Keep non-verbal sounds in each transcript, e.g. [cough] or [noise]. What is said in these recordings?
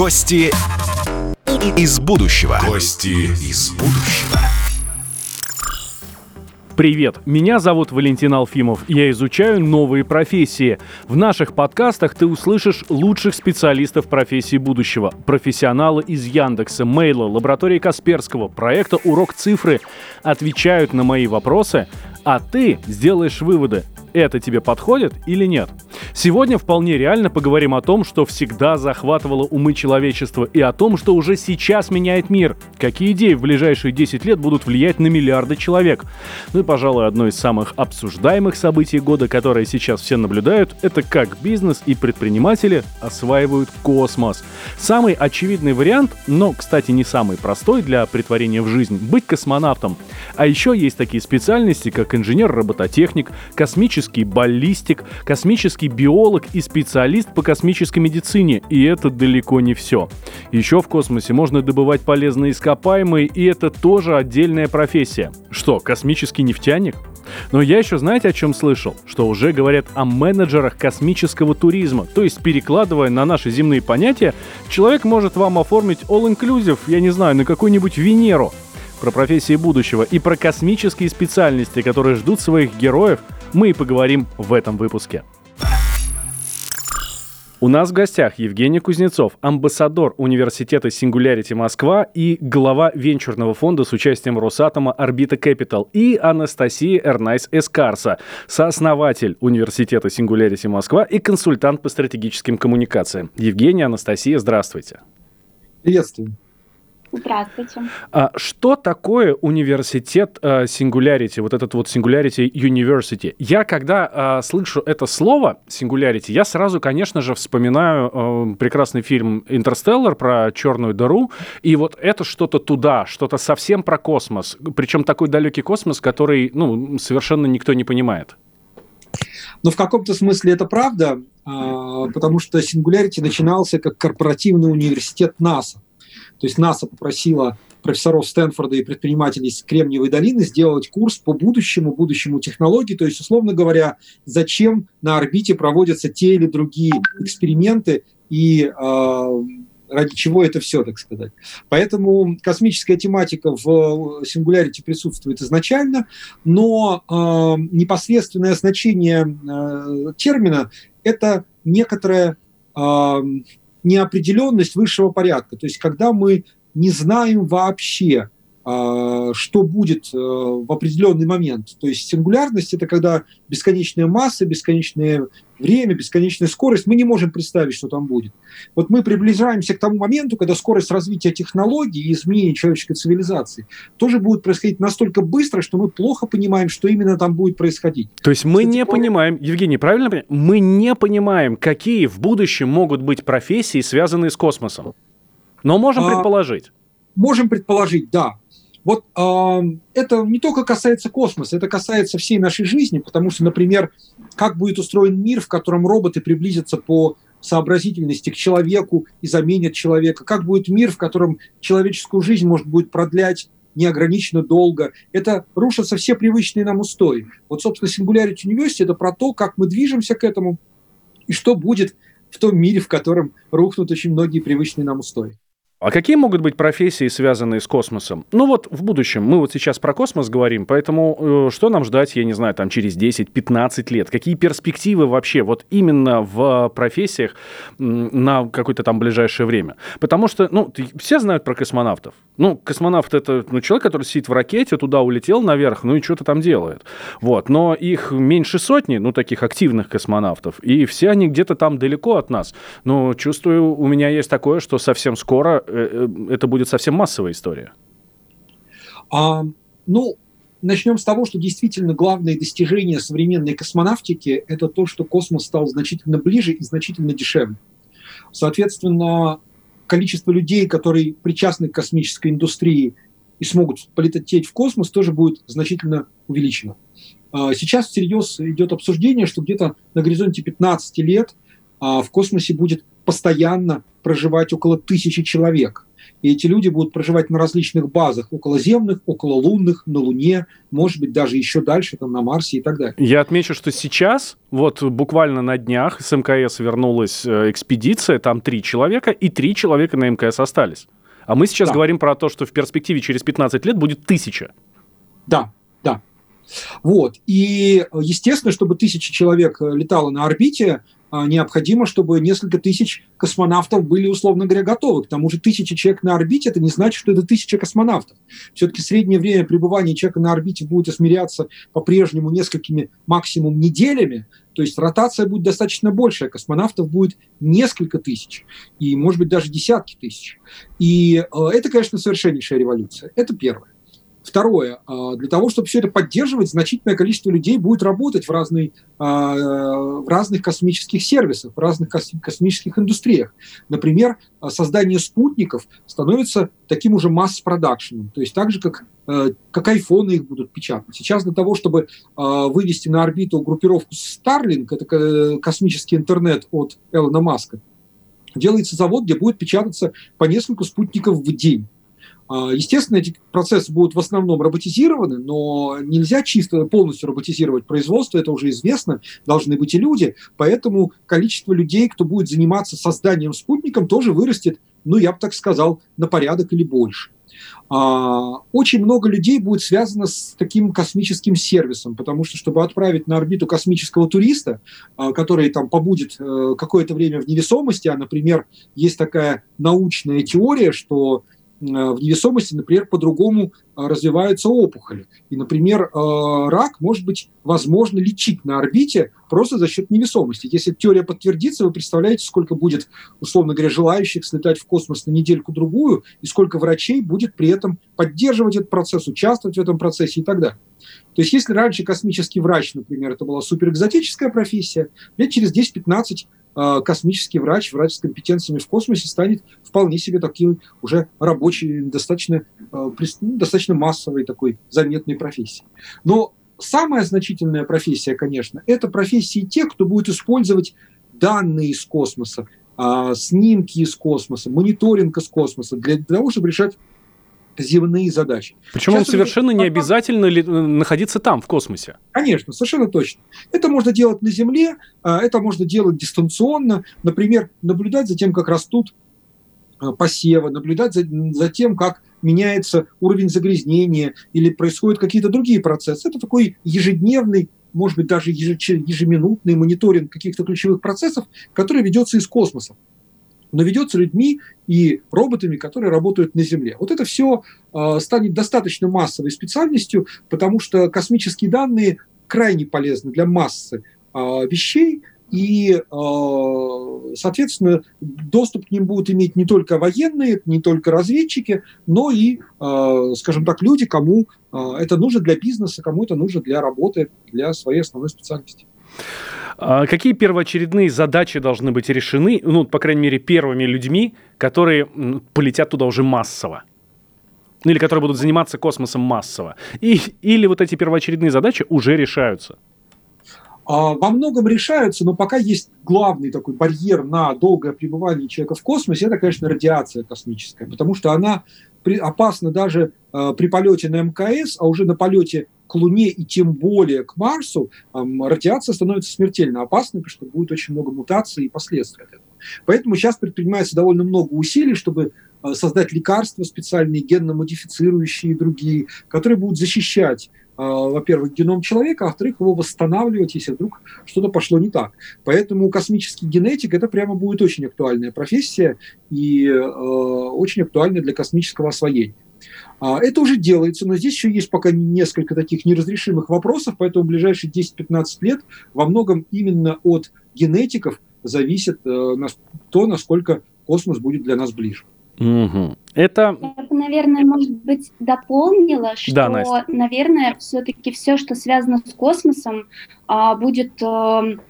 Гости из будущего. Гости из будущего. Привет, меня зовут Валентин Алфимов, я изучаю новые профессии. В наших подкастах ты услышишь лучших специалистов профессии будущего, профессионалы из Яндекса, Мейла, лаборатории Касперского, проекта «Урок цифры» отвечают на мои вопросы, а ты сделаешь выводы, это тебе подходит или нет. Сегодня вполне реально поговорим о том, что всегда захватывало умы человечества и о том, что уже сейчас меняет мир. Какие идеи в ближайшие 10 лет будут влиять на миллиарды человек. Ну и, пожалуй, одно из самых обсуждаемых событий года, которое сейчас все наблюдают, это как бизнес и предприниматели осваивают космос. Самый очевидный вариант, но, кстати, не самый простой для притворения в жизнь, быть космонавтом. А еще есть такие специальности, как инженер-робототехник, космический баллистик, космический биолог и специалист по космической медицине. И это далеко не все. Еще в космосе можно добывать полезные ископаемые, и это тоже отдельная профессия. Что, космический нефтяник? Но я еще знаете о чем слышал? Что уже говорят о менеджерах космического туризма. То есть, перекладывая на наши земные понятия, человек может вам оформить all-inclusive, я не знаю, на какую-нибудь Венеру про профессии будущего и про космические специальности, которые ждут своих героев, мы и поговорим в этом выпуске. У нас в гостях Евгений Кузнецов, амбассадор университета Singularity Москва и глава венчурного фонда с участием Росатома Орбита Capital и Анастасия Эрнайс Эскарса, сооснователь университета Singularity Москва и консультант по стратегическим коммуникациям. Евгений, Анастасия, здравствуйте. Приветствую. Здравствуйте. А что такое университет uh, Singularity, вот этот вот Singularity University? Я когда uh, слышу это слово Singularity, я сразу, конечно же, вспоминаю uh, прекрасный фильм «Интерстеллар» про черную дыру, и вот это что-то туда, что-то совсем про космос, причем такой далекий космос, который, ну, совершенно никто не понимает. Но в каком-то смысле это правда, потому что Singularity начинался как корпоративный университет НАСА. То есть НАСА попросила профессоров Стэнфорда и предпринимателей из Кремниевой долины сделать курс по будущему, будущему технологии. То есть, условно говоря, зачем на орбите проводятся те или другие эксперименты и э, ради чего это все, так сказать. Поэтому космическая тематика в Singularity присутствует изначально, но э, непосредственное значение э, термина – это некоторое неопределенность высшего порядка. То есть когда мы не знаем вообще, что будет э, в определенный момент. То есть сингулярность – это когда бесконечная масса, бесконечное время, бесконечная скорость. Мы не можем представить, что там будет. Вот мы приближаемся к тому моменту, когда скорость развития технологий и изменения человеческой цивилизации тоже будет происходить настолько быстро, что мы плохо понимаем, что именно там будет происходить. То есть мы Кстати, не понимаем, Евгений, правильно понимаю? Мы не понимаем, какие в будущем могут быть профессии, связанные с космосом. Но можем а, предположить. Можем предположить, да. Вот э, это не только касается космоса, это касается всей нашей жизни, потому что, например, как будет устроен мир, в котором роботы приблизятся по сообразительности к человеку и заменят человека, как будет мир, в котором человеческую жизнь может будет продлять неограниченно долго. Это рушатся все привычные нам устои. Вот, собственно, Singularity University – это про то, как мы движемся к этому и что будет в том мире, в котором рухнут очень многие привычные нам устои. А какие могут быть профессии, связанные с космосом? Ну вот в будущем, мы вот сейчас про космос говорим, поэтому э, что нам ждать, я не знаю, там через 10-15 лет? Какие перспективы вообще вот именно в профессиях на какое-то там ближайшее время? Потому что, ну, все знают про космонавтов. Ну, космонавт это ну, человек, который сидит в ракете, туда улетел наверх, ну и что-то там делает. Вот, но их меньше сотни, ну, таких активных космонавтов, и все они где-то там далеко от нас. Но чувствую, у меня есть такое, что совсем скоро Э, э, это будет совсем массовая история? А, ну, начнем с того, что действительно главное достижение современной космонавтики – это то, что космос стал значительно ближе и значительно дешевле. Соответственно, количество людей, которые причастны к космической индустрии и смогут полететь в космос, тоже будет значительно увеличено. А, сейчас всерьез идет обсуждение, что где-то на горизонте 15 лет в космосе будет постоянно проживать около тысячи человек. И эти люди будут проживать на различных базах, околоземных, окололунных, на Луне, может быть, даже еще дальше, там, на Марсе и так далее. Я отмечу, что сейчас, вот буквально на днях с мкс вернулась э, экспедиция, там три человека, и три человека на мкс остались. А мы сейчас да. говорим про то, что в перспективе через 15 лет будет тысяча. Да, да. Вот. И, естественно, чтобы тысяча человек э, летало на орбите, а, необходимо, чтобы несколько тысяч космонавтов были, условно говоря, готовы. К тому же тысяча человек на орбите, это не значит, что это тысяча космонавтов. Все-таки среднее время пребывания человека на орбите будет измеряться по-прежнему несколькими максимум неделями, то есть ротация будет достаточно большая, космонавтов будет несколько тысяч, и, может быть, даже десятки тысяч. И э, это, конечно, совершеннейшая революция. Это первое. Второе, а, для того, чтобы все это поддерживать, значительное количество людей будет работать в, разной, а, в разных космических сервисах, в разных космических индустриях. Например, создание спутников становится таким уже масс-продакшеном, то есть так же, как, э, как айфоны их будут печатать. Сейчас для того, чтобы а, вывести на орбиту группировку Starlink, это космический интернет от Элона Маска, делается завод, где будет печататься по несколько спутников в день. А, естественно, эти процессы будут в основном роботизированы, но нельзя чисто полностью роботизировать производство, это уже известно, должны быть и люди, поэтому количество людей, кто будет заниматься созданием спутником, тоже вырастет, ну, я бы так сказал, на порядок или больше. А, очень много людей будет связано с таким космическим сервисом, потому что, чтобы отправить на орбиту космического туриста, а, который там побудет э, какое-то время в невесомости, а, например, есть такая научная теория, что в невесомости, например, по-другому э, развиваются опухоли. И, например, э, рак может быть возможно лечить на орбите просто за счет невесомости. Если теория подтвердится, вы представляете, сколько будет, условно говоря, желающих слетать в космос на недельку-другую, и сколько врачей будет при этом поддерживать этот процесс, участвовать в этом процессе и так далее. То есть если раньше космический врач, например, это была суперэкзотическая профессия, лет через 10-15 а, космический врач, врач с компетенциями в космосе станет вполне себе таким уже рабочей, достаточно, а, ну, достаточно массовой такой заметной профессией. Но самая значительная профессия, конечно, это профессии тех, кто будет использовать данные из космоса, а, снимки из космоса, мониторинг из космоса для того, чтобы решать земные задачи. Причем Сейчас он совершенно не обязательно ли, э, находиться там, в космосе. Конечно, совершенно точно. Это можно делать на Земле, а, это можно делать дистанционно. Например, наблюдать за тем, как растут а, посевы, наблюдать за, за тем, как меняется уровень загрязнения или происходят какие-то другие процессы. Это такой ежедневный может быть, даже ежеминутный мониторинг каких-то ключевых процессов, который ведется из космоса но ведется людьми и роботами, которые работают на Земле. Вот это все э, станет достаточно массовой специальностью, потому что космические данные крайне полезны для массы э, вещей, и, э, соответственно, доступ к ним будут иметь не только военные, не только разведчики, но и, скажем так, люди, кому это нужно для бизнеса, кому это нужно для работы, для своей основной специальности. А какие первоочередные задачи должны быть решены, ну, по крайней мере, первыми людьми, которые полетят туда уже массово? Ну, или которые будут заниматься космосом массово? И, или вот эти первоочередные задачи уже решаются? А, во многом решаются, но пока есть главный такой барьер на долгое пребывание человека в космосе, это, конечно, радиация космическая, потому что она опасна даже э, при полете на МКС, а уже на полете к Луне и тем более к Марсу, радиация становится смертельно опасной, потому что будет очень много мутаций и последствий от этого. Поэтому сейчас предпринимается довольно много усилий, чтобы э, создать лекарства специальные, генно-модифицирующие и другие, которые будут защищать э, во-первых, геном человека, а во-вторых, его восстанавливать, если вдруг что-то пошло не так. Поэтому космический генетик это прямо будет очень актуальная профессия и э, очень актуальная для космического освоения. А, это уже делается, но здесь еще есть пока несколько таких неразрешимых вопросов, поэтому в ближайшие 10-15 лет во многом именно от генетиков зависит э, то, насколько космос будет для нас ближе. Угу. Это... Я бы, наверное, может быть, дополнила, что, да, Настя. наверное, все-таки все, что связано с космосом, а, будет эм,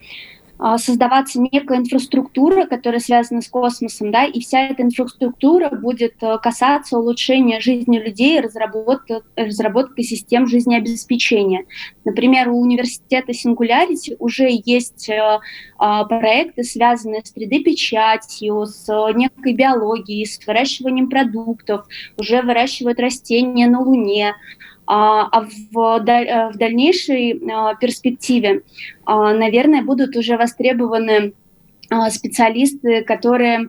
создаваться некая инфраструктура, которая связана с космосом, да, и вся эта инфраструктура будет э, касаться улучшения жизни людей, разработки, разработки систем жизнеобеспечения. Например, у университета Singularity уже есть э, а, проекты, связанные с 3D-печатью, с некой биологией, с выращиванием продуктов, уже выращивают растения на Луне, а, а в, в дальнейшей а, перспективе, а, наверное, будут уже востребованы специалисты, которые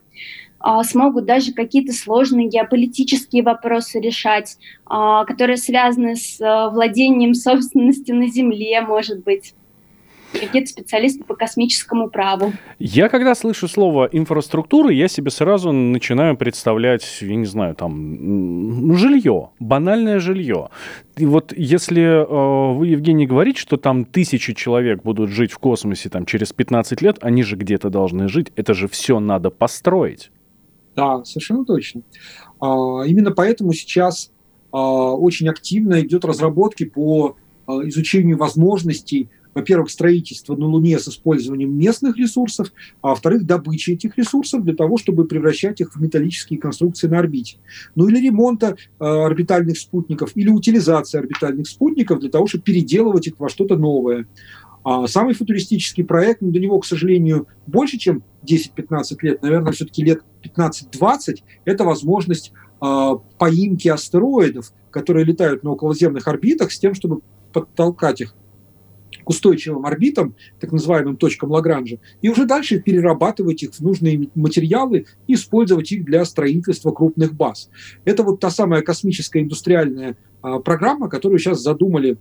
смогут даже какие-то сложные геополитические вопросы решать, которые связаны с владением [laughs] собственностью на Земле, может быть какие-то специалисты по космическому праву. Я когда слышу слово инфраструктура, я себе сразу начинаю представлять, я не знаю, там, ну, жилье, банальное жилье. И вот если э, вы, Евгений, говорите, что там тысячи человек будут жить в космосе там, через 15 лет, они же где-то должны жить, это же все надо построить. Да, совершенно точно. А, именно поэтому сейчас а, очень активно идет разработки по а, изучению возможностей во-первых, строительство на Луне с использованием местных ресурсов, а во-вторых, добыча этих ресурсов для того, чтобы превращать их в металлические конструкции на орбите. Ну или ремонта э, орбитальных спутников, или утилизация орбитальных спутников для того, чтобы переделывать их во что-то новое. А самый футуристический проект, ну, до него, к сожалению, больше, чем 10-15 лет, наверное, все-таки лет 15-20, это возможность э, поимки астероидов, которые летают на околоземных орбитах, с тем, чтобы подтолкать их к устойчивым орбитам, так называемым точкам Лагранжа, и уже дальше перерабатывать их в нужные материалы и использовать их для строительства крупных баз. Это вот та самая космическая индустриальная а, программа, которую сейчас задумали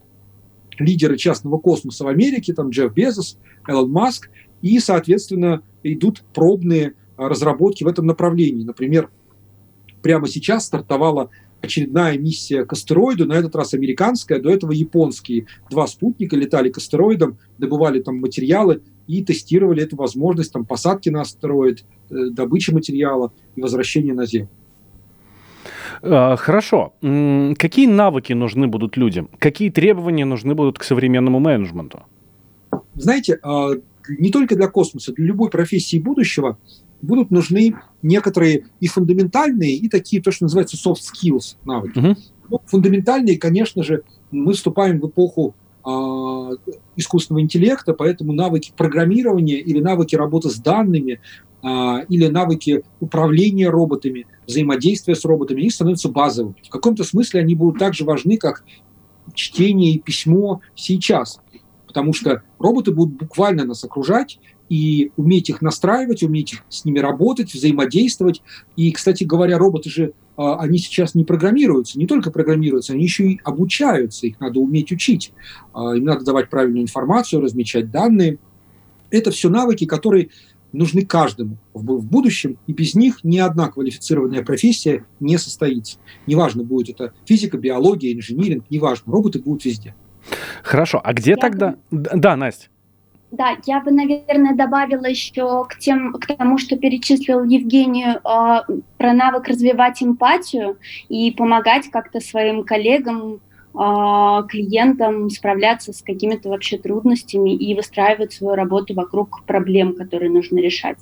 лидеры частного космоса в Америке, там Джефф Безос, Элон Маск, и, соответственно, идут пробные а, разработки в этом направлении. Например, прямо сейчас стартовала очередная миссия к астероиду, на этот раз американская, до этого японские. Два спутника летали к астероидам, добывали там материалы и тестировали эту возможность там, посадки на астероид, э, добычи материала и возвращения на Землю. А, хорошо. Какие навыки нужны будут людям? Какие требования нужны будут к современному менеджменту? Знаете, а, не только для космоса, для любой профессии будущего будут нужны некоторые и фундаментальные, и такие, то, что называется soft skills навыки. Uh-huh. Ну, фундаментальные, конечно же, мы вступаем в эпоху э, искусственного интеллекта, поэтому навыки программирования или навыки работы с данными, э, или навыки управления роботами, взаимодействия с роботами, они становятся базовыми. В каком-то смысле они будут так же важны, как чтение и письмо сейчас потому что роботы будут буквально нас окружать, и уметь их настраивать, уметь с ними работать, взаимодействовать. И, кстати говоря, роботы же, а, они сейчас не программируются, не только программируются, они еще и обучаются, их надо уметь учить. А, им надо давать правильную информацию, размечать данные. Это все навыки, которые нужны каждому в будущем, и без них ни одна квалифицированная профессия не состоится. Неважно, будет это физика, биология, инжиниринг, неважно, роботы будут везде. Хорошо, а где Я тогда... Да, Настя. Да, я бы, наверное, добавила еще к, тем, к тому, что перечислил Евгений э, про навык развивать эмпатию и помогать как-то своим коллегам, э, клиентам справляться с какими-то вообще трудностями и выстраивать свою работу вокруг проблем, которые нужно решать.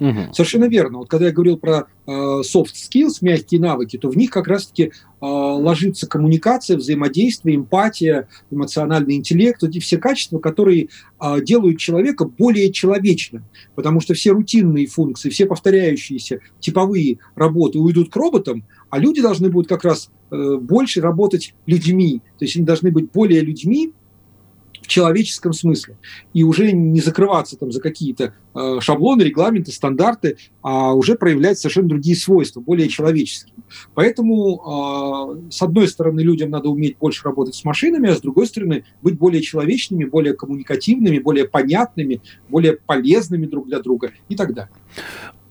Угу. Совершенно верно. Вот когда я говорил про э, soft skills, мягкие навыки, то в них как раз-таки э, ложится коммуникация, взаимодействие, эмпатия, эмоциональный интеллект, эти все качества, которые э, делают человека более человечным. Потому что все рутинные функции, все повторяющиеся типовые работы уйдут к роботам, а люди должны будут как раз э, больше работать людьми. То есть они должны быть более людьми, человеческом смысле. И уже не закрываться там за какие-то э, шаблоны, регламенты, стандарты, а уже проявлять совершенно другие свойства, более человеческие. Поэтому, э, с одной стороны, людям надо уметь больше работать с машинами, а с другой стороны, быть более человечными, более коммуникативными, более понятными, более полезными друг для друга и так далее.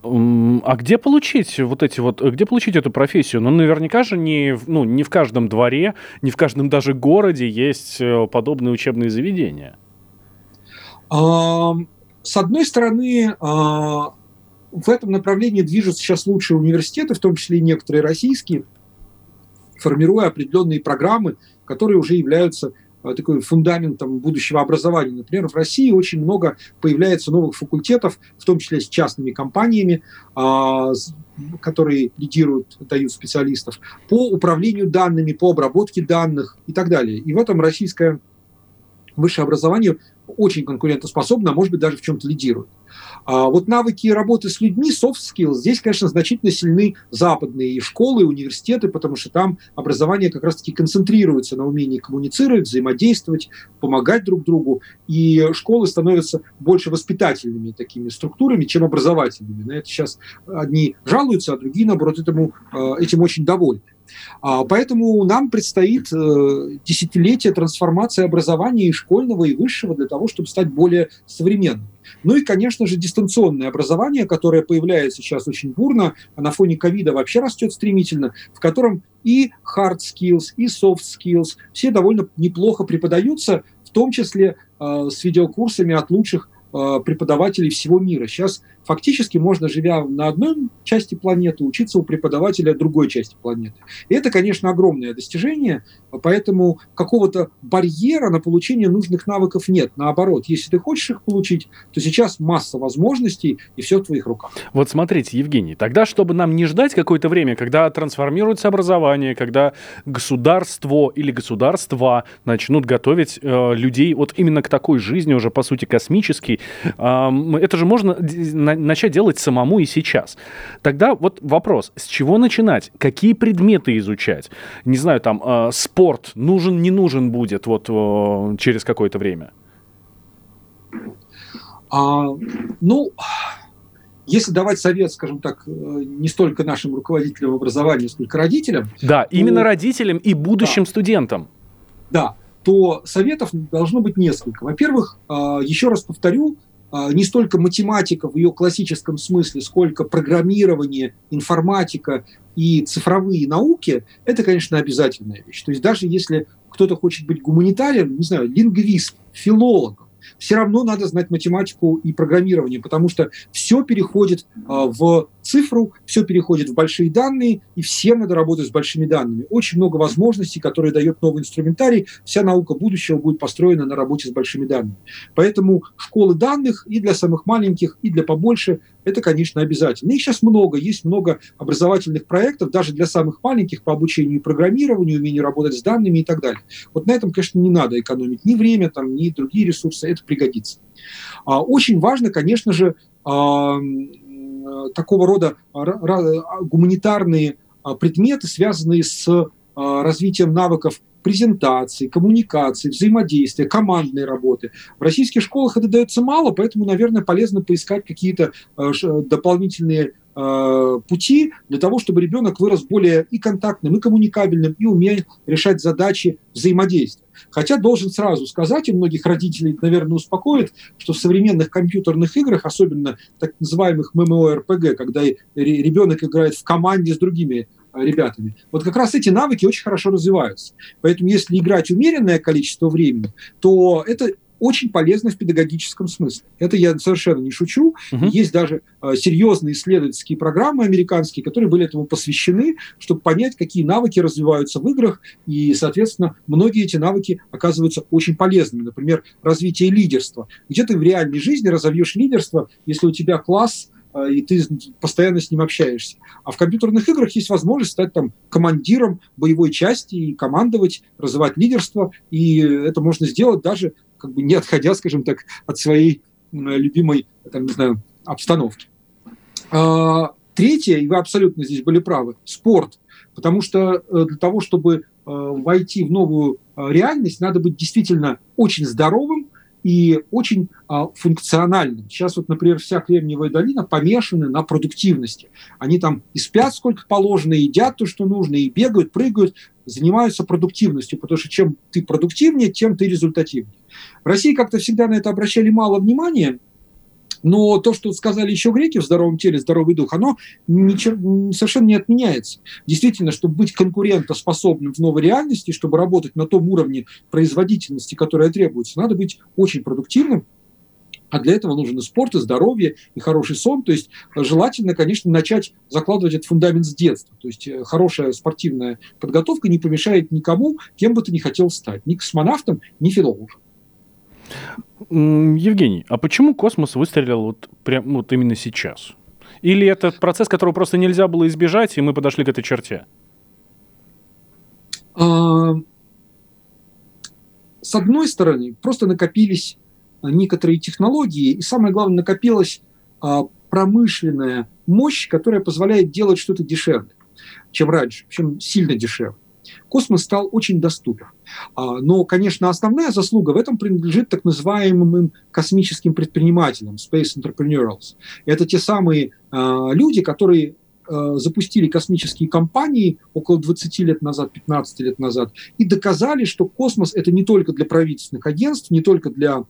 А где получить вот эти вот, где получить эту профессию? Ну, наверняка же не, ну, не в каждом дворе, не в каждом даже городе есть э, подобные учебные заведения. С одной стороны, а, в этом направлении движутся сейчас лучшие университеты, в том числе и некоторые российские, формируя определенные программы, которые уже являются такой фундаментом будущего образования. Например, в России очень много появляется новых факультетов, в том числе с частными компаниями, а, которые лидируют, дают специалистов, по управлению данными, по обработке данных и так далее. И в этом российское высшее образование очень конкурентоспособно, а может быть даже в чем-то лидирует. А вот навыки работы с людьми, soft skills, здесь, конечно, значительно сильны западные и школы, и университеты, потому что там образование как раз-таки концентрируется на умении коммуницировать, взаимодействовать, помогать друг другу, и школы становятся больше воспитательными такими структурами, чем образовательными. На это сейчас одни жалуются, а другие, наоборот, этому, э, этим очень довольны. А, поэтому нам предстоит э, десятилетие трансформации образования и школьного, и высшего для того, чтобы стать более современным. Ну и, конечно же, дистанционное образование, которое появляется сейчас очень бурно, а на фоне ковида вообще растет стремительно, в котором и hard skills, и soft skills все довольно неплохо преподаются, в том числе э, с видеокурсами от лучших преподавателей всего мира. Сейчас фактически можно, живя на одной части планеты, учиться у преподавателя другой части планеты. И это, конечно, огромное достижение, поэтому какого-то барьера на получение нужных навыков нет. Наоборот, если ты хочешь их получить, то сейчас масса возможностей, и все в твоих руках. Вот смотрите, Евгений, тогда, чтобы нам не ждать какое-то время, когда трансформируется образование, когда государство или государства начнут готовить э, людей вот именно к такой жизни, уже по сути космической, это же можно начать делать самому и сейчас. Тогда вот вопрос, с чего начинать? Какие предметы изучать? Не знаю, там, а, спорт нужен, не нужен будет вот через какое-то время? А, ну, если давать совет, скажем так, э, не столько нашим руководителям образования, сколько родителям. Да, то... именно родителям и будущим да. студентам. Да, то советов должно быть несколько. Во-первых, а, еще раз повторю, а, не столько математика в ее классическом смысле, сколько программирование, информатика и цифровые науки, это, конечно, обязательная вещь. То есть даже если кто-то хочет быть гуманитарием, не знаю, лингвист, филологом, все равно надо знать математику и программирование, потому что все переходит а, в цифру, все переходит в большие данные, и всем надо работать с большими данными. Очень много возможностей, которые дает новый инструментарий. Вся наука будущего будет построена на работе с большими данными. Поэтому школы данных и для самых маленьких, и для побольше – это, конечно, обязательно. Их сейчас много, есть много образовательных проектов, даже для самых маленьких по обучению и программированию, умению работать с данными и так далее. Вот на этом, конечно, не надо экономить ни время, там, ни другие ресурсы, это пригодится. А, очень важно, конечно же, такого рода гуманитарные а, предметы, связанные с развитием навыков презентации, коммуникации, взаимодействия, командной работы. В российских школах это дается мало, поэтому, наверное, полезно поискать какие-то э, дополнительные э, пути для того, чтобы ребенок вырос более и контактным, и коммуникабельным, и умел решать задачи взаимодействия. Хотя должен сразу сказать, и многих родителей, наверное, успокоит, что в современных компьютерных играх, особенно так называемых ММО-РПГ, когда ребенок играет в команде с другими э, ребятами. Вот как раз эти навыки очень хорошо развиваются. Поэтому если играть умеренное количество времени, то это очень полезно в педагогическом смысле. Это я совершенно не шучу. Угу. Есть даже э, серьезные исследовательские программы американские, которые были этому посвящены, чтобы понять, какие навыки развиваются в играх, и, соответственно, многие эти навыки оказываются очень полезными. Например, развитие лидерства. Где ты в реальной жизни разовьешь лидерство, если у тебя класс и ты постоянно с ним общаешься. А в компьютерных играх есть возможность стать там командиром боевой части и командовать, развивать лидерство, и это можно сделать даже как бы не отходя, скажем так, от своей любимой, там, не знаю, обстановки. А, третье, и вы абсолютно здесь были правы, спорт. Потому что э, для того, чтобы э, войти в новую э, реальность, надо быть действительно очень здоровым, и очень а, функциональным. Сейчас вот, например, вся Кремниевая долина помешана на продуктивности. Они там и спят сколько положено, и едят то, что нужно, и бегают, прыгают, занимаются продуктивностью, потому что чем ты продуктивнее, тем ты результативнее. В России как-то всегда на это обращали мало внимания, но то, что сказали еще греки в здоровом теле, здоровый дух, оно ничего, совершенно не отменяется. Действительно, чтобы быть конкурентоспособным в новой реальности, чтобы работать на том уровне производительности, которая требуется, надо быть очень продуктивным, А для этого нужен и спорт, и здоровье, и хороший сон. То есть желательно, конечно, начать закладывать этот фундамент с детства. То есть хорошая спортивная подготовка не помешает никому, кем бы ты ни хотел стать. Ни космонавтом, ни филологом. Евгений, а почему космос выстрелил вот, прям, вот именно сейчас? Или это процесс, которого просто нельзя было избежать, и мы подошли к этой черте? А, с одной стороны, просто накопились некоторые технологии, и самое главное, накопилась а, промышленная мощь, которая позволяет делать что-то дешевле, чем раньше, чем сильно дешевле. Космос стал очень доступен. А, но, конечно, основная заслуга в этом принадлежит так называемым космическим предпринимателям, space entrepreneurs. Это те самые а, люди, которые а, запустили космические компании около 20 лет назад, 15 лет назад, и доказали, что космос это не только для правительственных агентств, не только для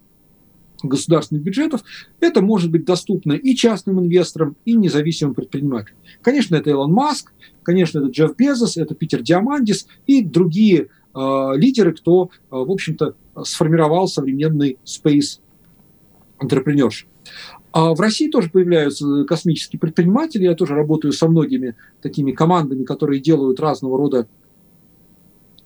государственных бюджетов, это может быть доступно и частным инвесторам, и независимым предпринимателям. Конечно, это Илон Маск, конечно, это Джефф Безос, это Питер Диамандис и другие э, лидеры, кто, э, в общем-то, сформировал современный space entrepreneurship. А в России тоже появляются космические предприниматели. Я тоже работаю со многими такими командами, которые делают разного рода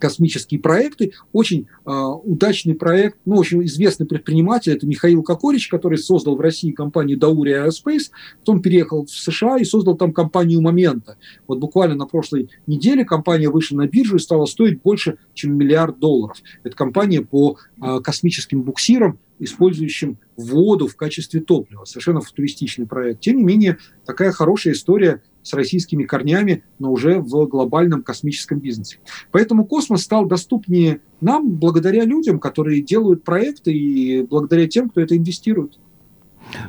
космические проекты. Очень э, удачный проект, ну, очень известный предприниматель, это Михаил Кокорич, который создал в России компанию Dauri Aerospace, потом переехал в США и создал там компанию Момента. Вот буквально на прошлой неделе компания вышла на биржу и стала стоить больше, чем миллиард долларов. Это компания по э, космическим буксирам, использующим воду в качестве топлива. Совершенно футуристичный проект. Тем не менее, такая хорошая история с российскими корнями, но уже в глобальном космическом бизнесе. Поэтому космос стал доступнее нам благодаря людям, которые делают проекты и благодаря тем, кто это инвестирует.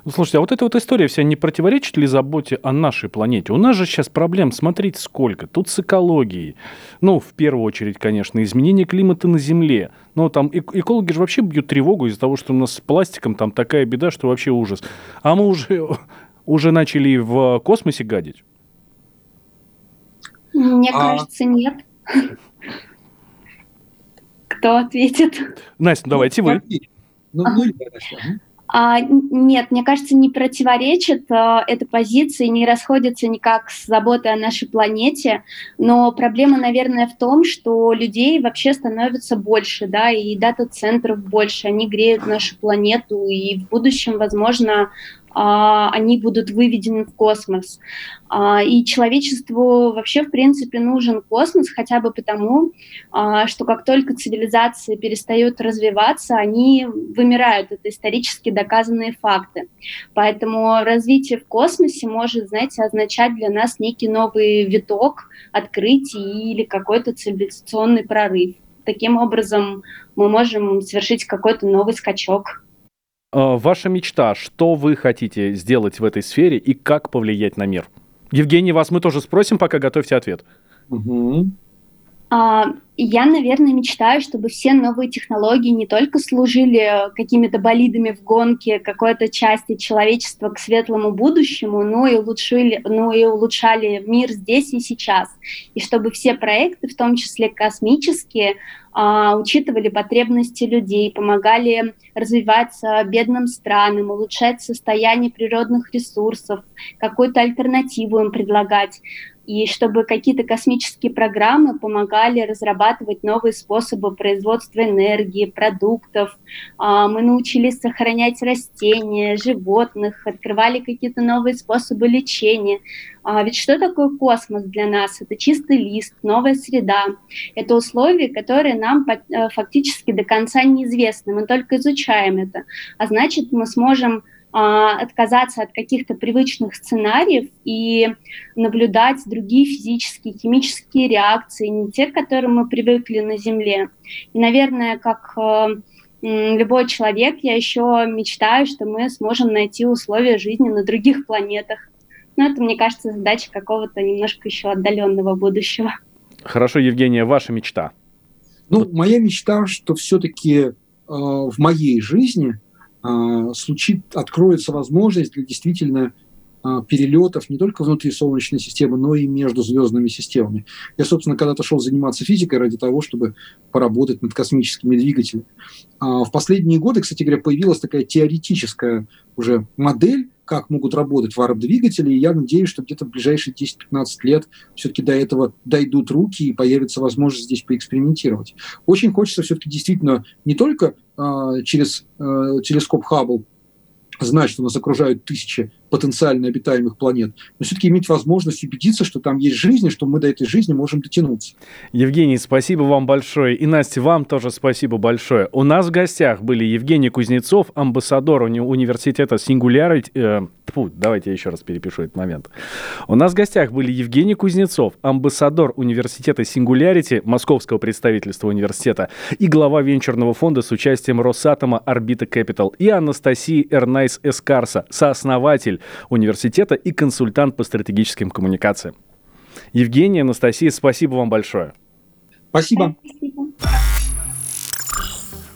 Ну, слушайте, а вот эта вот история вся не противоречит ли заботе о нашей планете? У нас же сейчас проблем, смотрите, сколько. Тут с экологией. Ну, в первую очередь, конечно, изменение климата на Земле. Ну, там экологи же вообще бьют тревогу из-за того, что у нас с пластиком там такая беда, что вообще ужас. А мы уже, [laughs] уже начали в космосе гадить. Мне а... кажется, нет. Кто ответит? Настя, давайте вы. Ну, ну, а, нет, мне кажется, не противоречит а, эта позиция, не расходится никак с заботой о нашей планете, но проблема, наверное, в том, что людей вообще становится больше, да, и дата-центров больше, они греют нашу планету, и в будущем, возможно, они будут выведены в космос. А, и человечеству вообще, в принципе, нужен космос хотя бы потому, а, что как только цивилизации перестают развиваться, они вымирают. Это исторически доказанные факты. Поэтому развитие в космосе может, знаете, означать для нас некий новый виток открытий или какой-то цивилизационный прорыв. Таким образом, мы можем совершить какой-то новый скачок. Э, ваша мечта, что вы хотите сделать в этой сфере и как повлиять на мир? Евгений, вас мы тоже спросим, пока готовьте ответ. Угу. А, я, наверное, мечтаю, чтобы все новые технологии не только служили какими-то болидами в гонке какой-то части человечества к светлому будущему, но и, улучшили, но и улучшали мир здесь и сейчас. И чтобы все проекты, в том числе космические, а, учитывали потребности людей, помогали развиваться бедным странам, улучшать состояние природных ресурсов, какую-то альтернативу им предлагать и чтобы какие-то космические программы помогали разрабатывать новые способы производства энергии, продуктов. А, мы научились сохранять растения, животных, открывали какие-то новые способы лечения. А ведь что такое космос для нас? Это чистый лист, новая среда. Это условия, которые нам э, фактически до конца неизвестны. Мы только изучаем это. А значит, мы сможем отказаться от каких-то привычных сценариев и наблюдать другие физические, химические реакции, не те, к которым мы привыкли на Земле. И, наверное, как э, любой человек, я еще мечтаю, что мы сможем найти условия жизни на других планетах. Но это, мне кажется, задача какого-то немножко еще отдаленного будущего. Хорошо, Евгения, ваша мечта? Ну, моя мечта, что все-таки э, в моей жизни – а, случит, откроется возможность для действительно а, перелетов не только внутри Солнечной системы, но и между звездными системами. Я, собственно, когда-то шел заниматься физикой ради того, чтобы поработать над космическими двигателями. А, в последние годы, кстати говоря, появилась такая теоретическая уже модель, как могут работать варп-двигатели, и я надеюсь, что где-то в ближайшие 10-15 лет все-таки до этого дойдут руки и появится возможность здесь поэкспериментировать. Очень хочется все-таки действительно не только э, через э, телескоп Хаббл знать, что нас окружают тысячи потенциально обитаемых планет, но все-таки иметь возможность убедиться, что там есть жизнь, и что мы до этой жизни можем дотянуться. Евгений, спасибо вам большое. И, Настя, вам тоже спасибо большое. У нас в гостях были Евгений Кузнецов, амбассадор уни- университета Singularity... Э, тьфу, давайте я еще раз перепишу этот момент. У нас в гостях были Евгений Кузнецов, амбассадор университета Singularity, московского представительства университета, и глава венчурного фонда с участием Росатома Орбита Capital, и Анастасия Эрнайс Эскарса, сооснователь университета и консультант по стратегическим коммуникациям. Евгения, Анастасия, спасибо вам большое. Спасибо.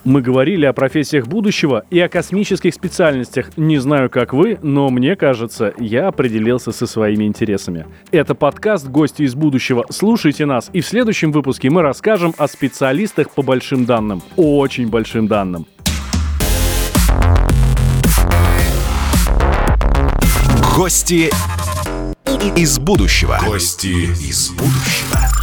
Мы говорили о профессиях будущего и о космических специальностях. Не знаю, как вы, но мне кажется, я определился со своими интересами. Это подкаст «Гости из будущего». Слушайте нас, и в следующем выпуске мы расскажем о специалистах по большим данным. Очень большим данным. Гости из будущего. Гости из будущего.